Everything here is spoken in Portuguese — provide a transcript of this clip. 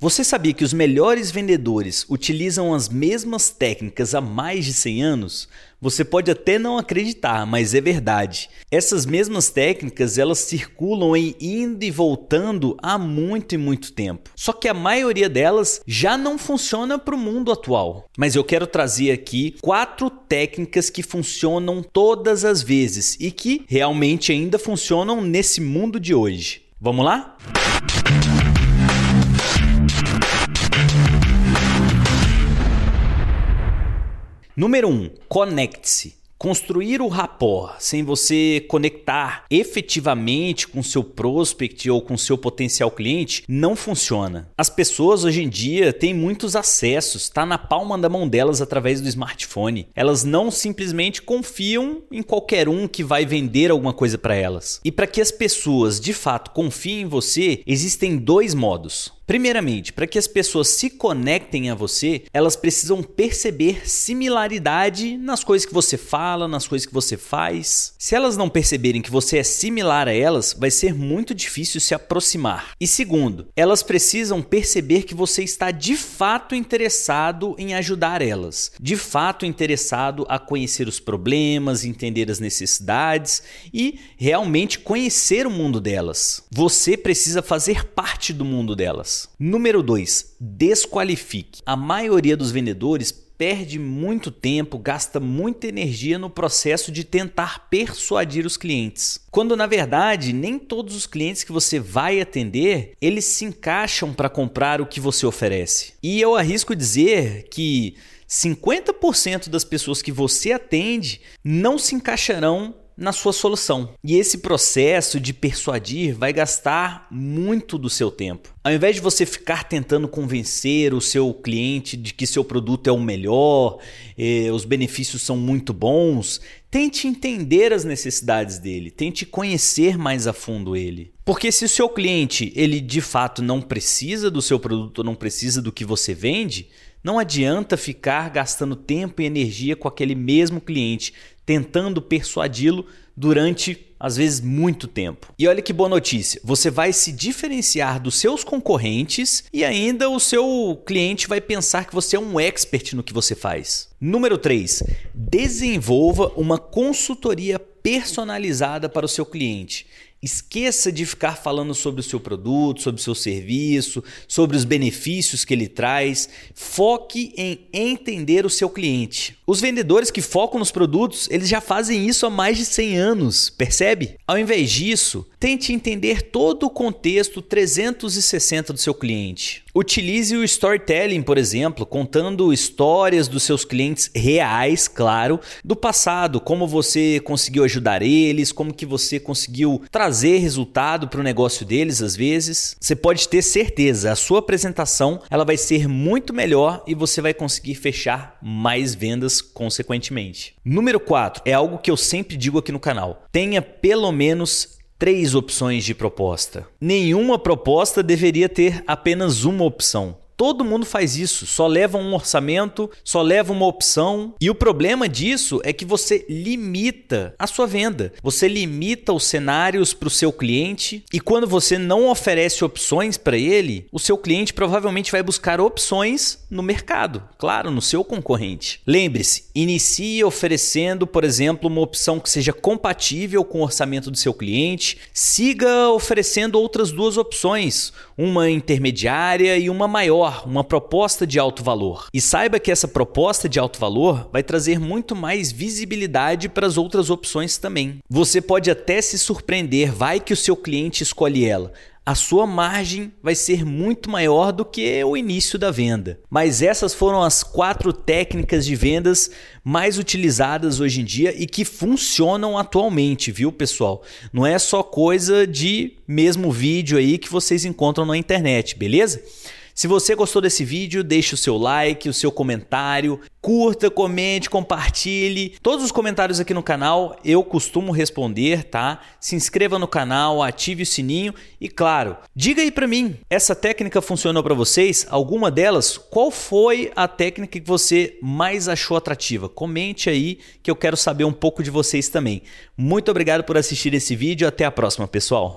Você sabia que os melhores vendedores utilizam as mesmas técnicas há mais de 100 anos? Você pode até não acreditar, mas é verdade. Essas mesmas técnicas, elas circulam em indo e voltando há muito e muito tempo. Só que a maioria delas já não funciona para o mundo atual. Mas eu quero trazer aqui quatro técnicas que funcionam todas as vezes e que realmente ainda funcionam nesse mundo de hoje. Vamos lá? Número 1. Um, Conecte-se. Construir o rapport sem você conectar efetivamente com seu prospect ou com seu potencial cliente não funciona. As pessoas hoje em dia têm muitos acessos, está na palma da mão delas através do smartphone. Elas não simplesmente confiam em qualquer um que vai vender alguma coisa para elas. E para que as pessoas de fato confiem em você, existem dois modos. Primeiramente, para que as pessoas se conectem a você, elas precisam perceber similaridade nas coisas que você fala, nas coisas que você faz. Se elas não perceberem que você é similar a elas, vai ser muito difícil se aproximar. E segundo, elas precisam perceber que você está de fato interessado em ajudar elas, de fato interessado a conhecer os problemas, entender as necessidades e realmente conhecer o mundo delas. Você precisa fazer parte do mundo delas. Número 2, desqualifique. A maioria dos vendedores perde muito tempo, gasta muita energia no processo de tentar persuadir os clientes. Quando na verdade, nem todos os clientes que você vai atender, eles se encaixam para comprar o que você oferece. E eu arrisco dizer que 50% das pessoas que você atende não se encaixarão na sua solução. E esse processo de persuadir vai gastar muito do seu tempo. Ao invés de você ficar tentando convencer o seu cliente de que seu produto é o melhor, eh, os benefícios são muito bons, tente entender as necessidades dele, tente conhecer mais a fundo ele. Porque se o seu cliente ele de fato não precisa do seu produto, não precisa do que você vende, não adianta ficar gastando tempo e energia com aquele mesmo cliente, tentando persuadi-lo durante às vezes muito tempo. E olha que boa notícia, você vai se diferenciar dos seus concorrentes e ainda o seu cliente vai pensar que você é um expert no que você faz. Número 3, desenvolva uma consultoria personalizada para o seu cliente. Esqueça de ficar falando sobre o seu produto, sobre o seu serviço, sobre os benefícios que ele traz. Foque em entender o seu cliente. Os vendedores que focam nos produtos, eles já fazem isso há mais de 100 anos, percebe? Ao invés disso, tente entender todo o contexto 360 do seu cliente. Utilize o storytelling, por exemplo, contando histórias dos seus clientes reais, claro, do passado, como você conseguiu ajudar eles, como que você conseguiu trazer resultado para o negócio deles às vezes. Você pode ter certeza, a sua apresentação ela vai ser muito melhor e você vai conseguir fechar mais vendas consequentemente. Número 4 é algo que eu sempre digo aqui no canal. Tenha pelo menos três opções de proposta. Nenhuma proposta deveria ter apenas uma opção. Todo mundo faz isso, só leva um orçamento, só leva uma opção. E o problema disso é que você limita a sua venda. Você limita os cenários para o seu cliente e quando você não oferece opções para ele, o seu cliente provavelmente vai buscar opções no mercado, claro, no seu concorrente. Lembre-se, inicie oferecendo, por exemplo, uma opção que seja compatível com o orçamento do seu cliente. Siga oferecendo outras duas opções, uma intermediária e uma maior uma proposta de alto valor. E saiba que essa proposta de alto valor vai trazer muito mais visibilidade para as outras opções também. Você pode até se surpreender, vai que o seu cliente escolhe ela a sua margem vai ser muito maior do que o início da venda. Mas essas foram as quatro técnicas de vendas mais utilizadas hoje em dia e que funcionam atualmente, viu, pessoal? Não é só coisa de mesmo vídeo aí que vocês encontram na internet, beleza? Se você gostou desse vídeo, deixe o seu like, o seu comentário, curta, comente, compartilhe. Todos os comentários aqui no canal eu costumo responder, tá? Se inscreva no canal, ative o sininho e claro, diga aí para mim, essa técnica funcionou para vocês? Alguma delas? Qual foi a técnica que você mais achou atrativa? Comente aí que eu quero saber um pouco de vocês também. Muito obrigado por assistir esse vídeo, até a próxima, pessoal.